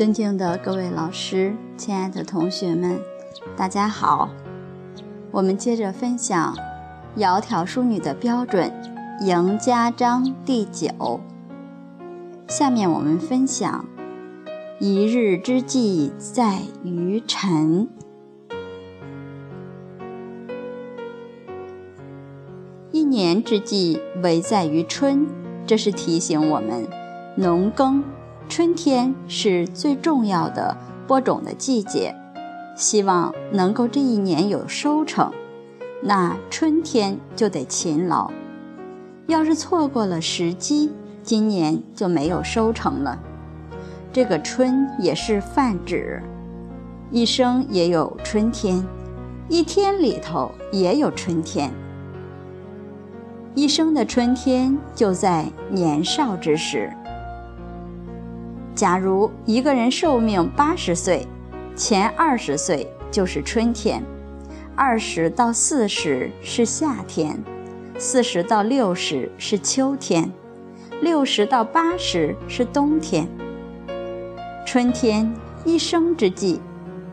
尊敬的各位老师，亲爱的同学们，大家好。我们接着分享《窈窕淑女》的标准《赢家章》第九。下面我们分享“一日之计在于晨”。一年之计唯在于春，这是提醒我们农耕。春天是最重要的播种的季节，希望能够这一年有收成，那春天就得勤劳。要是错过了时机，今年就没有收成了。这个春也是泛指，一生也有春天，一天里头也有春天。一生的春天就在年少之时。假如一个人寿命八十岁，前二十岁就是春天，二十到四十是夏天，四十到六十是秋天，六十到八十是冬天。春天一生之计，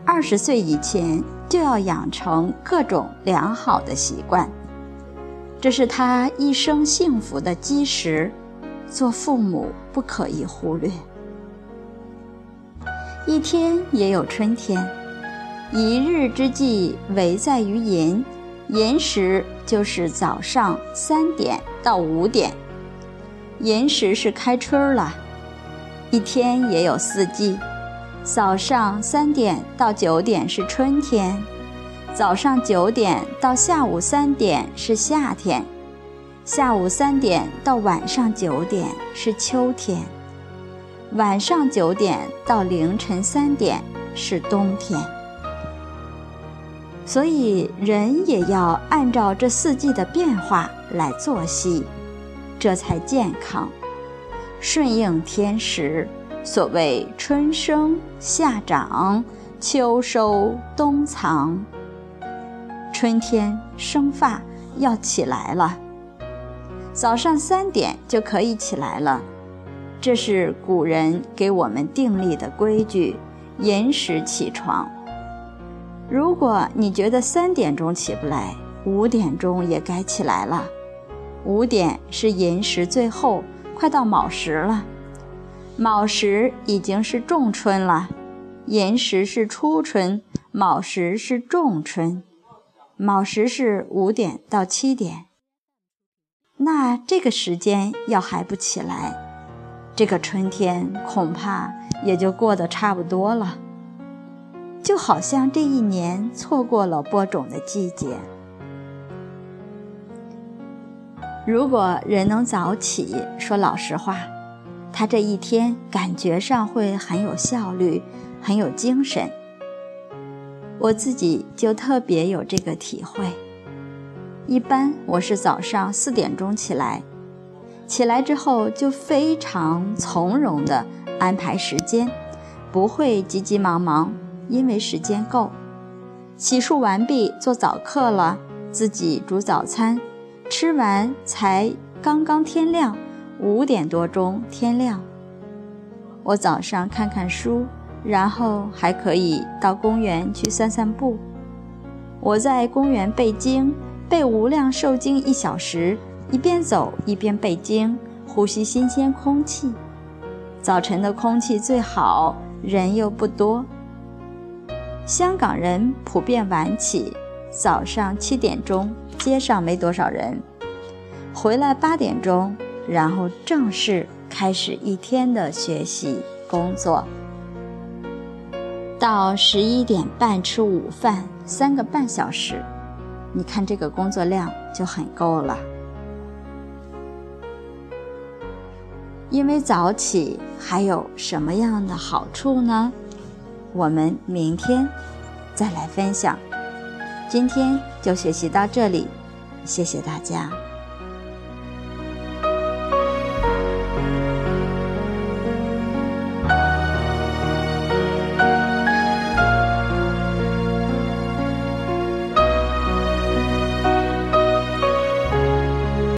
二十岁以前就要养成各种良好的习惯，这是他一生幸福的基石，做父母不可以忽略。一天也有春天，一日之计唯在于寅。寅时就是早上三点到五点，寅时是开春了。一天也有四季，早上三点到九点是春天，早上九点到下午三点是夏天，下午三点到晚上九点是秋天。晚上九点到凌晨三点是冬天，所以人也要按照这四季的变化来作息，这才健康，顺应天时。所谓春生夏长，秋收冬藏。春天生发要起来了，早上三点就可以起来了。这是古人给我们定立的规矩，寅时起床。如果你觉得三点钟起不来，五点钟也该起来了。五点是寅时最后，快到卯时了。卯时已经是仲春了，寅时是初春，卯时是仲春。卯时是五点到七点。那这个时间要还不起来？这个春天恐怕也就过得差不多了，就好像这一年错过了播种的季节。如果人能早起，说老实话，他这一天感觉上会很有效率，很有精神。我自己就特别有这个体会。一般我是早上四点钟起来。起来之后就非常从容地安排时间，不会急急忙忙，因为时间够。洗漱完毕，做早课了，自己煮早餐，吃完才刚刚天亮，五点多钟天亮。我早上看看书，然后还可以到公园去散散步。我在公园背经，背《无量寿经》一小时。一边走一边背经，呼吸新鲜空气。早晨的空气最好，人又不多。香港人普遍晚起，早上七点钟街上没多少人，回来八点钟，然后正式开始一天的学习工作。到十一点半吃午饭，三个半小时，你看这个工作量就很够了。因为早起还有什么样的好处呢？我们明天再来分享。今天就学习到这里，谢谢大家。